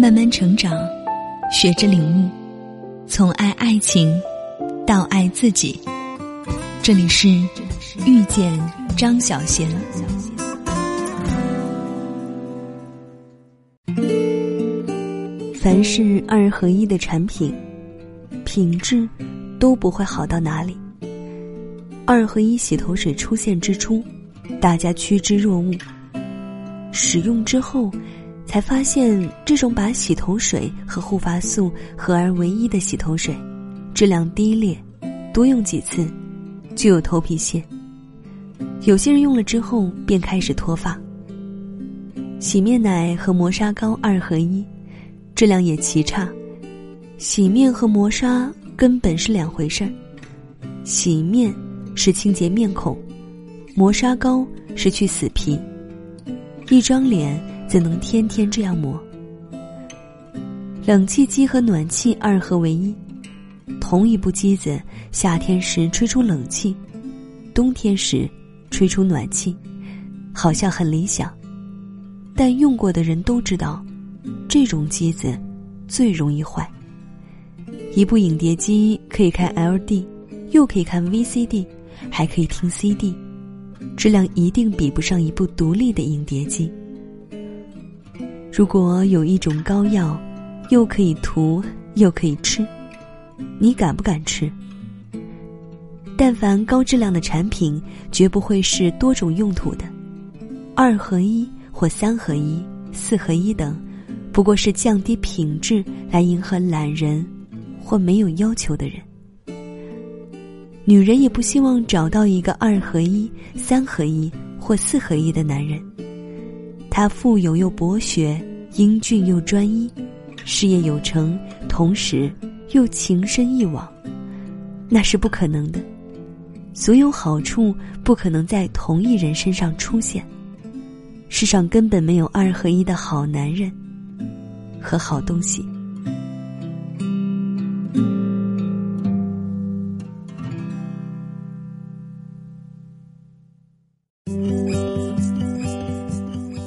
慢慢成长，学着领悟，从爱爱情到爱自己。这里是遇见张小贤。凡是二合一的产品，品质都不会好到哪里。二合一洗头水出现之初，大家趋之若鹜。使用之后，才发现这种把洗头水和护发素合而为一的洗头水，质量低劣，多用几次就有头皮屑。有些人用了之后便开始脱发。洗面奶和磨砂膏二合一，质量也奇差。洗面和磨砂根本是两回事儿。洗面是清洁面孔，磨砂膏是去死皮。一张脸怎能天天这样磨？冷气机和暖气二合为一，同一部机子，夏天时吹出冷气，冬天时吹出暖气，好像很理想，但用过的人都知道，这种机子最容易坏。一部影碟机可以看 LD，又可以看 VCD，还可以听 CD。质量一定比不上一部独立的影碟机。如果有一种膏药，又可以涂又可以吃，你敢不敢吃？但凡高质量的产品，绝不会是多种用途的，二合一或三合一、四合一等，不过是降低品质来迎合懒人或没有要求的人。女人也不希望找到一个二合一、三合一或四合一的男人。他富有又博学，英俊又专一，事业有成，同时又情深意往，那是不可能的。所有好处不可能在同一人身上出现。世上根本没有二合一的好男人和好东西。